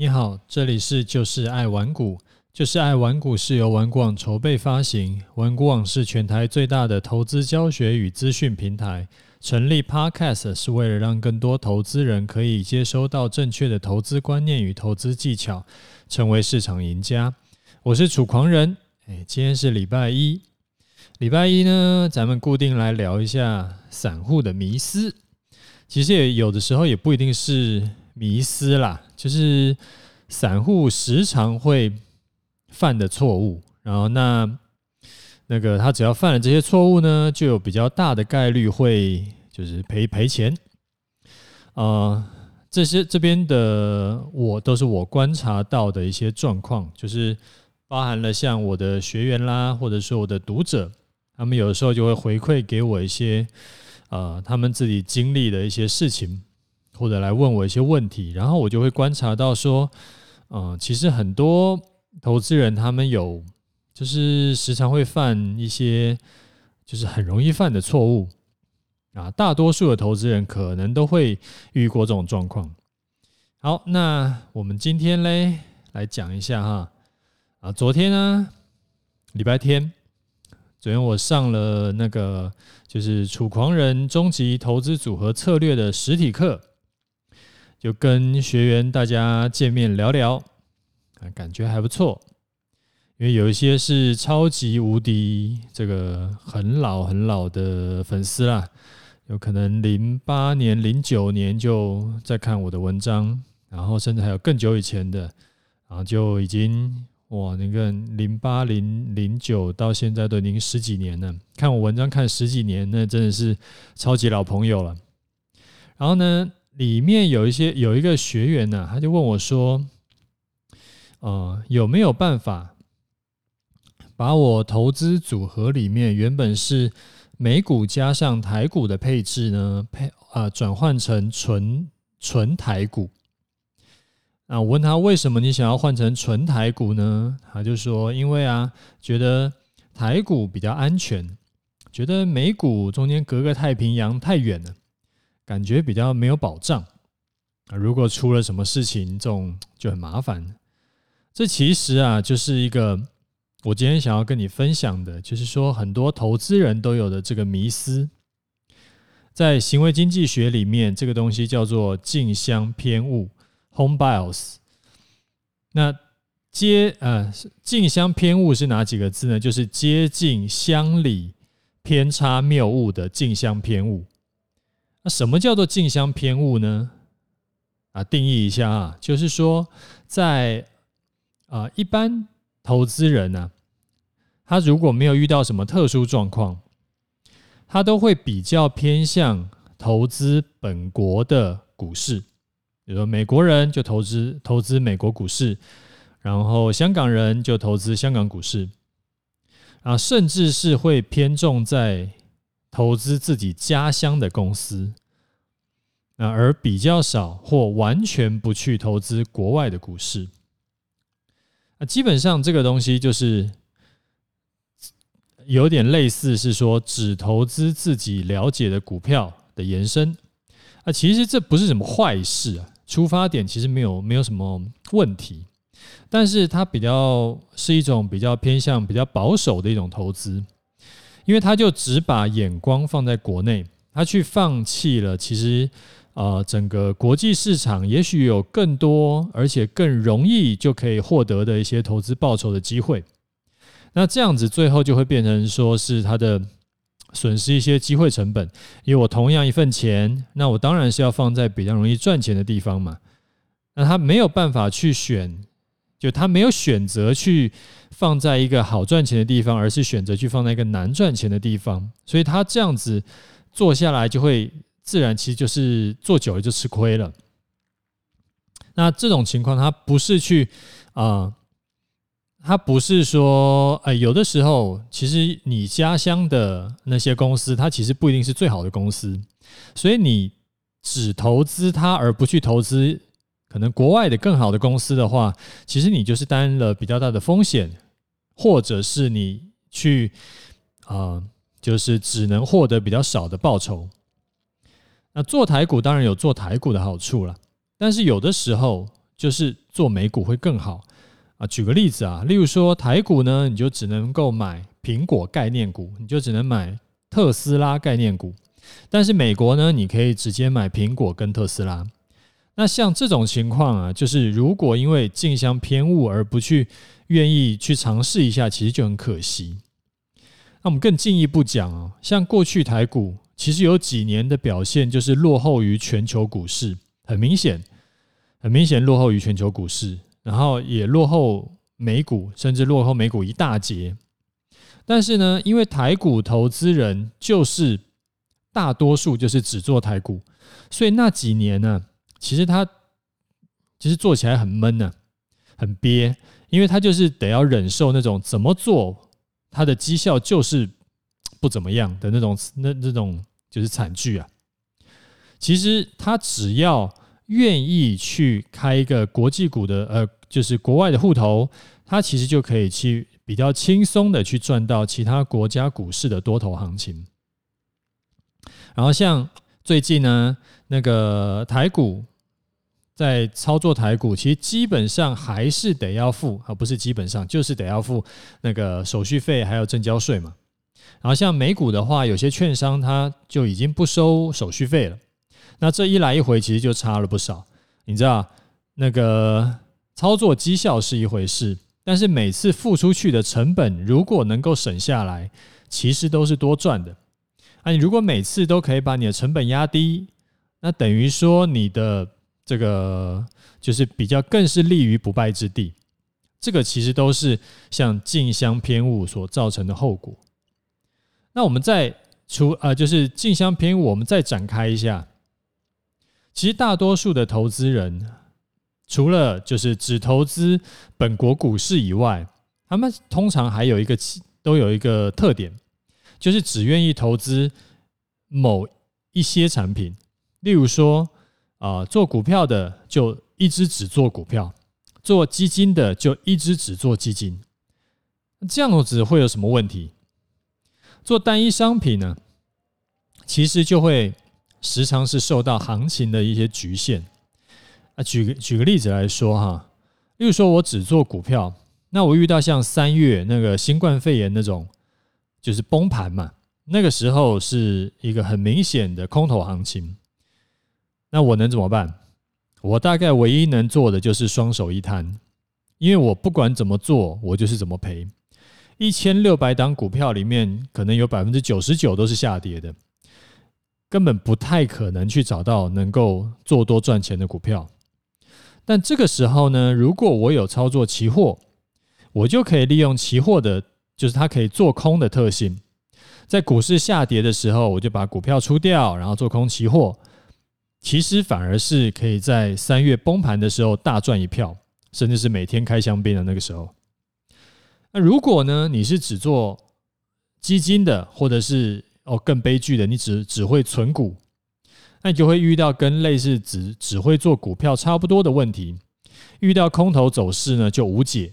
你好，这里是就是爱玩股，就是爱玩股是由玩股网筹备发行，玩股网是全台最大的投资教学与资讯平台。成立 Podcast 是为了让更多投资人可以接收到正确的投资观念与投资技巧，成为市场赢家。我是楚狂人，哎，今天是礼拜一，礼拜一呢，咱们固定来聊一下散户的迷思。其实也有的时候也不一定是。迷思啦，就是散户时常会犯的错误。然后那那个他只要犯了这些错误呢，就有比较大的概率会就是赔赔钱。啊、这些这边的我都是我观察到的一些状况，就是包含了像我的学员啦，或者说我的读者，他们有的时候就会回馈给我一些呃他们自己经历的一些事情。或者来问我一些问题，然后我就会观察到说，嗯，其实很多投资人他们有，就是时常会犯一些，就是很容易犯的错误啊。大多数的投资人可能都会遇过这种状况。好，那我们今天嘞来讲一下哈，啊，昨天呢，礼拜天，昨天我上了那个就是楚狂人终极投资组合策略的实体课。就跟学员大家见面聊聊，啊，感觉还不错。因为有一些是超级无敌这个很老很老的粉丝啦，有可能零八年、零九年就在看我的文章，然后甚至还有更久以前的，然后就已经哇，那个零八、零零九到现在都已经十几年了，看我文章看十几年，那真的是超级老朋友了。然后呢，里面有一些有一个学员呢、他就问我说：“呃，有没有办法把我投资组合里面原本是美股加上台股的配置呢，配啊、转换成纯纯台股？”啊，我问他为什么你想要换成纯台股呢？他就说：“因为啊，觉得台股比较安全，觉得美股中间隔个太平洋太远了。”感觉比较没有保障啊！如果出了什么事情，这种就很麻烦。这其实啊，就是一个我今天想要跟你分享的，就是说很多投资人都有的这个迷思，在行为经济学里面，这个东西叫做近乡偏误 （home bias）。那接呃，近乡偏误是哪几个字呢？就是接近乡里偏差谬误的近乡偏误。那什么叫做近乡偏误呢？啊，定义一下啊，就是说，在啊一般投资人呢，他如果没有遇到什么特殊状况，他都会比较偏向投资本国的股市，比如说美国人就投资投资美国股市，然后香港人就投资香港股市，啊，甚至是会偏重在。投资自己家乡的公司，那而比较少或完全不去投资国外的股市，那基本上这个东西就是有点类似是说只投资自己了解的股票的延伸。啊，其实这不是什么坏事啊，出发点其实没有没有什么问题，但是它比较是一种比较偏向比较保守的一种投资。因为他就只把眼光放在国内，他去放弃了其实，呃，整个国际市场也许有更多而且更容易就可以获得的一些投资报酬的机会。那这样子最后就会变成说是他的损失一些机会成本。因为我同样一份钱，那我当然是要放在比较容易赚钱的地方嘛。那他没有办法去选。就他没有选择去放在一个好赚钱的地方，而是选择去放在一个难赚钱的地方，所以他这样子做下来，就会自然其实就是做久了就吃亏了。那这种情况，他不是去啊，他不是说，哎，有的时候其实你家乡的那些公司，它其实不一定是最好的公司，所以你只投资它而不去投资。可能国外的更好的公司的话，其实你就是担了比较大的风险，或者是你去啊、就是只能获得比较少的报酬。那做台股当然有做台股的好处了，但是有的时候就是做美股会更好啊。举个例子啊，例如说台股呢，你就只能够买苹果概念股，你就只能买特斯拉概念股。但是美国呢，你可以直接买苹果跟特斯拉。那像这种情况啊，就是如果因为近乡偏误而不去愿意去尝试一下，其实就很可惜。那我们更进一步讲啊，像过去台股其实有几年的表现就是落后于全球股市，很明显，很明显落后于全球股市，然后也落后美股，甚至落后美股一大截。但是呢，因为台股投资人就是大多数就是只做台股，所以那几年呢，其实他其实做起来很闷呢，很憋，因为他就是得要忍受那种怎么做。它的绩效就是不怎么样的那种，那那种就是惨剧啊。其实他只要愿意去开一个国际股的，呃，就是国外的户头，他其实就可以去比较轻松的去赚到其他国家股市的多头行情。然后像最近呢，那个台股。在操作台股，其实基本上还是得要付，而不是基本上就是得要付那个手续费，还有证交税嘛。然后像美股的话，有些券商它就已经不收手续费了。那这一来一回，其实就差了不少。你知道，那个操作绩效是一回事，但是每次付出去的成本，如果能够省下来，其实都是多赚的。啊，你如果每次都可以把你的成本压低，那等于说你的。这个就是比较更是立于不败之地，这个其实都是像近乡偏误所造成的后果。那我们再除呃，就是近乡偏误，我们再展开一下。其实大多数的投资人，除了就是只投资本国股市以外，他们通常还有一个都有一个特点，就是只愿意投资某一些产品，例如说。啊，做股票的就一直只做股票，做基金的就一直只做基金，这样子会有什么问题？做单一商品呢，其实就会时常是受到行情的一些局限。啊，举个举个例子来说哈，例如说我只做股票，那我遇到像三月那个新冠肺炎那种，就是崩盘嘛，那个时候是一个很明显的空头行情。那我能怎么办？我大概唯一能做的就是双手一摊，因为我不管怎么做，我就是怎么赔。一千六百档股票里面，可能有百分之九十九都是下跌的，根本不太可能去找到能够做多赚钱的股票。但这个时候呢，如果我有操作期货，我就可以利用期货的，就是它可以做空的特性，在股市下跌的时候，我就把股票出掉，然后做空期货。其实反而是可以在三月崩盘的时候大赚一票，甚至是每天开香槟的那个时候。那如果呢，你是只做基金的，或者是哦更悲剧的，你只只会存股，那你就会遇到跟类似只只会做股票差不多的问题。遇到空头走势呢，就无解，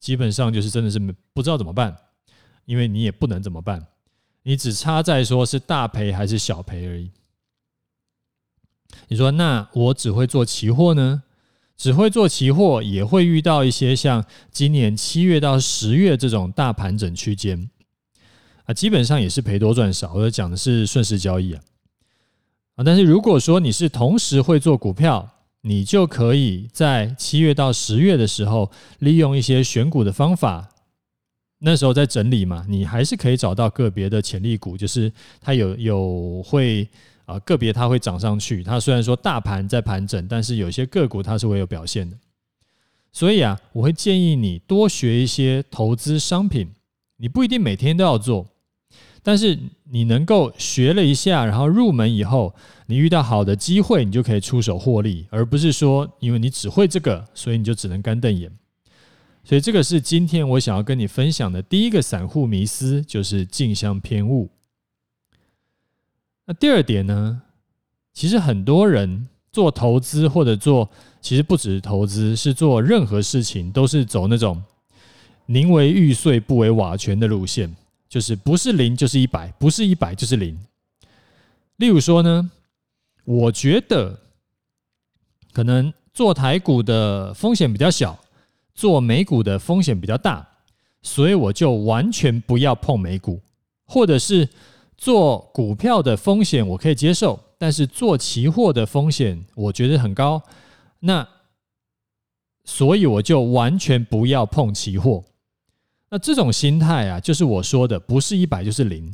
基本上就是真的是不知道怎么办，因为你也不能怎么办，你只差在说是大赔还是小赔而已。你说，那我只会做期货呢？只会做期货也会遇到一些像今年七月到十月这种大盘整区间啊，基本上也是赔多赚少。我讲的是顺势交易啊啊，但是如果说你是同时会做股票，你就可以在七月到十月的时候利用一些选股的方法，那时候在整理嘛，你还是可以找到个别的潜力股，就是它有有会。啊，个别它会涨上去。它虽然说大盘在盘整，但是有些个股它是会有表现的。所以啊，我会建议你多学一些投资商品。你不一定每天都要做，但是你能够学了一下，然后入门以后，你遇到好的机会，你就可以出手获利，而不是说因为你只会这个，所以你就只能干瞪眼。所以这个是今天我想要跟你分享的第一个散户迷思，就是镜像偏误。第二点呢，其实很多人做投资或者做，其实不只是投资，是做任何事情都是走那种宁为玉碎不为瓦全的路线，就是不是零就是一百，不是一百就是零。例如说呢，我觉得可能做台股的风险比较小，做美股的风险比较大，所以我就完全不要碰美股，或者是做股票的风险我可以接受，但是做期货的风险我觉得很高，那所以我就完全不要碰期货。那这种心态啊，就是我说的，不是一百就是零。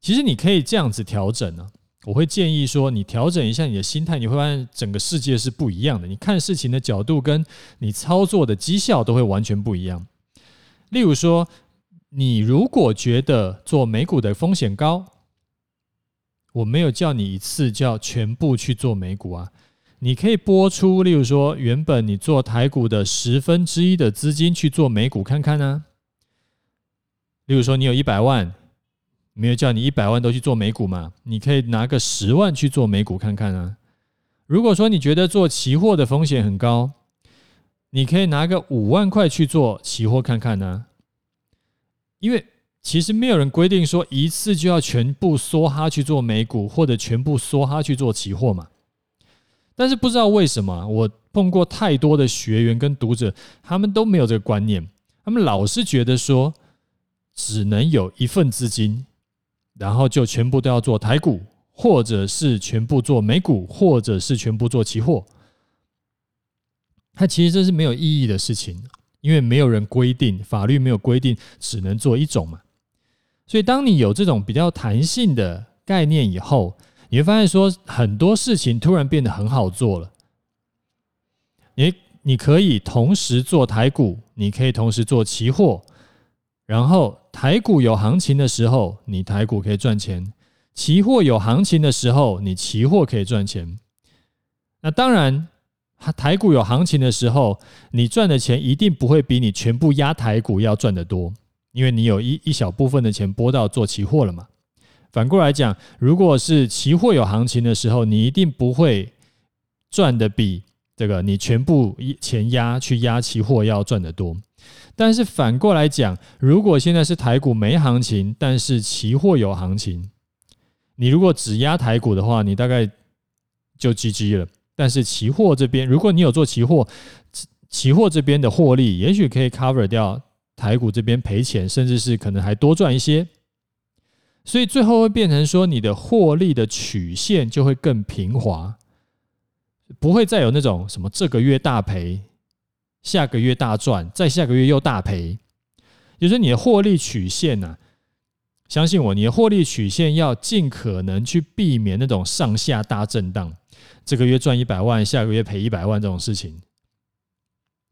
其实你可以这样子调整呢、我会建议说，你调整一下你的心态，你会发现整个世界是不一样的。你看事情的角度跟你操作的绩效都会完全不一样。例如说，你如果觉得做美股的风险高，我没有叫你一次就要全部去做美股啊。你可以拨出，例如说，原本你做台股的十分之一的资金去做美股看看呢。例如说，你有一百万，没有叫你一百万都去做美股嘛？你可以拿个十万去做美股看看啊。如果说你觉得做期货的风险很高，你可以拿个五万块去做期货看看呢。因为其实没有人规定说一次就要全部梭哈去做美股，或者全部梭哈去做期货嘛。但是不知道为什么，我碰过太多的学员跟读者，他们都没有这个观念，他们老是觉得说，只能有一份资金，然后就全部都要做台股，或者是全部做美股，或者是全部做期货。它其实这是没有意义的事情，因为没有人规定，法律没有规定只能做一种嘛。所以当你有这种比较弹性的概念以后，你会发现，说很多事情突然变得很好做了。你你可以同时做台股，你可以同时做期货，然后台股有行情的时候，你台股可以赚钱；期货有行情的时候，你期货可以赚钱。那当然，台股有行情的时候，你赚的钱一定不会比你全部压台股要赚得多，因为你有一一小部分的钱拨到做期货了嘛。反过来讲，如果是期货有行情的时候，你一定不会赚的比这个你全部钱压去压期货要赚得多。但是反过来讲，如果现在是台股没行情，但是期货有行情，你如果只压台股的话，你大概就 GG 了。但是期货这边，如果你有做期货，期货这边的获利也许可以 cover 掉台股这边赔钱，甚至是可能还多赚一些。所以最后会变成说，你的获利的曲线就会更平滑，不会再有那种什么这个月大赔，下个月大赚，再下个月又大赔。就是你的获利曲线呐，相信我，你的获利曲线要尽可能去避免那种上下大震荡，这个月赚一百万，下个月赔一百万这种事情。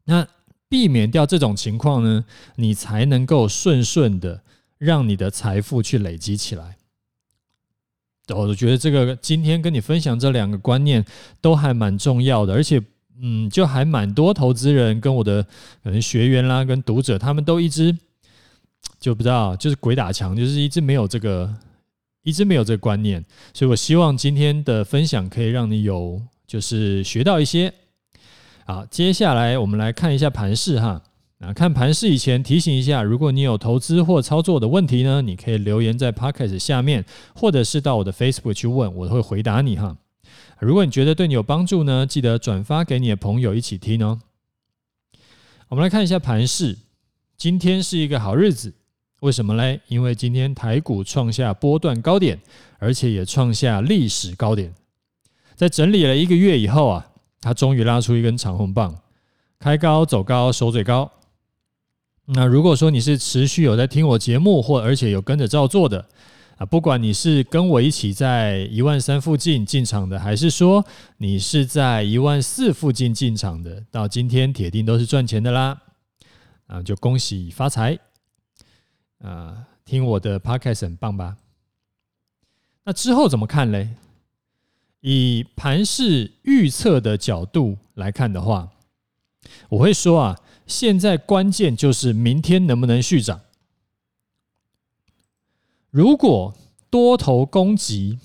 那避免掉这种情况呢，你才能够顺顺的。让你的财富去累积起来。我觉得这个今天跟你分享这两个观念都还蛮重要的，而且，嗯，就还蛮多投资人跟我的可能学员啦，跟读者，他们都一直就不知道，就是鬼打墙，就是一直没有这个，一直没有这个观念。所以我希望今天的分享可以让你有，就是学到一些。好，接下来我们来看一下盘势哈。那看盘势以前提醒一下，如果你有投资或操作的问题呢，你可以留言在 Podcast 下面，或者是到我的 Facebook 去问，我会回答你哈。如果你觉得对你有帮助呢，记得转发给你的朋友一起听哦。我们来看一下盘势，今天是一个好日子，为什么嘞？因为今天台股创下波段高点，而且也创下历史高点，在整理了一个月以后啊，它终于拉出一根长红棒，开高走高，收最高。那如果说你是持续有在听我节目，或而且有跟着照做的啊，不管你是跟我一起在一万三附近进场的，还是说你是在一万四附近进场的，到今天铁定都是赚钱的啦！啊，就恭喜发财啊！听我的 podcast 很棒吧？那之后怎么看嘞？以盘势预测的角度来看的话，我会说啊。现在关键就是明天能不能续涨。如果多头攻击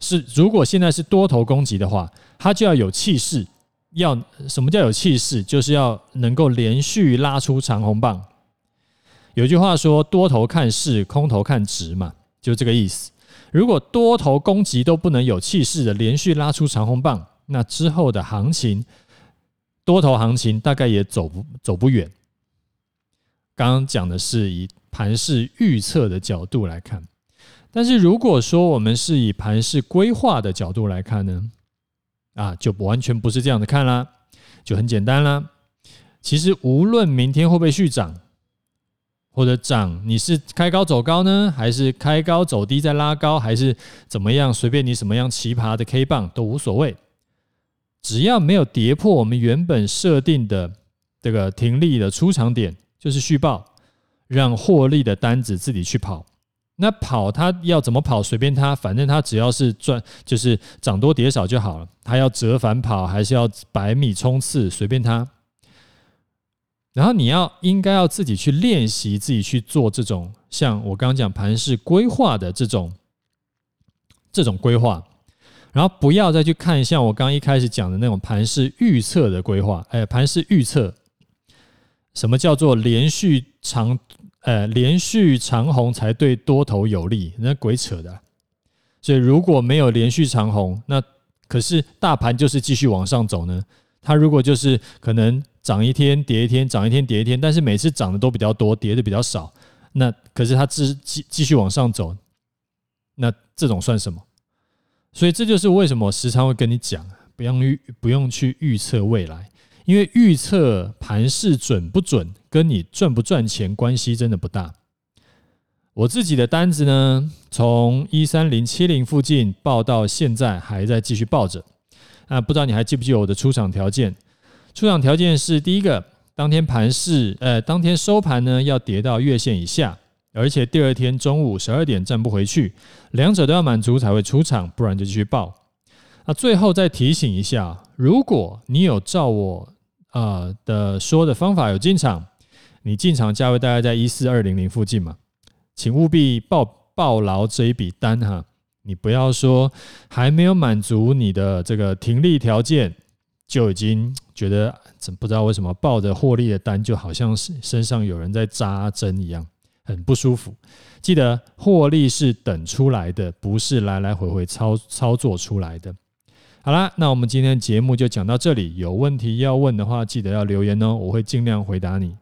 是，如果现在是多头攻击的话，它就要有气势。要什么叫有气势？就是要能够连续拉出长红棒。有句话说：“多头看势，空头看值”嘛，就这个意思。如果多头攻击都不能有气势的连续拉出长红棒，那之后的行情，多头行情大概也走不走不远。刚刚讲的是以盘势预测的角度来看，但是如果说我们是以盘势规划的角度来看呢，啊，就完全不是这样的看啦，就很简单啦。其实无论明天会不会续涨，或者涨，你是开高走高呢，还是开高走低再拉高，还是怎么样？随便你什么样奇葩的 K 棒都无所谓，只要没有跌破我们原本设定的这个停利的出场点。就是续报，让获利的单子自己去跑。那跑它要怎么跑，随便它，反正它只要是赚，就是涨多跌少就好了。它要折返跑，还是要百米冲刺，随便它。然后你要应该要自己去练习，自己去做这种像我刚刚讲盘势规划的这种这种规划，然后不要再去看像我刚刚一开始讲的那种盘势预测的规划，哎，盘势预测。什么叫做连续长呃连续长红才对多头有利？那鬼扯的！所以如果没有连续长红，那可是大盘就是继续往上走呢。它如果就是可能涨一天跌一天，涨一天跌一天，但是每次涨的都比较多，跌的比较少，那可是它继继继续往上走，那这种算什么？所以这就是为什么我时常会跟你讲，不用预不用去预测未来。因为预测盘势准不准，跟你赚不赚钱关系真的不大。我自己的单子呢，从一三零七零附近抱到现在还在继续抱着。啊，不知道你还记不记得我的出场条件？出场条件是第一个，当天盘市，呃，当天收盘呢要跌到月线以下，而且第二天中午十二点站不回去，两者都要满足才会出场，不然就继续报。那最后再提醒一下，如果你有照我啊的说的方法有进场，你进场价位大概在一四二零零附近嘛，请务必报报牢这一笔单哈，你不要说还没有满足你的这个停利条件，就已经觉得怎不知道为什么抱着获利的单就好像是身上有人在扎针一样，很不舒服。记得获利是等出来的，不是来来回回操操作出来的。好啦，那我们今天节目就讲到这里。有问题要问的话，记得要留言哦，我会尽量回答你。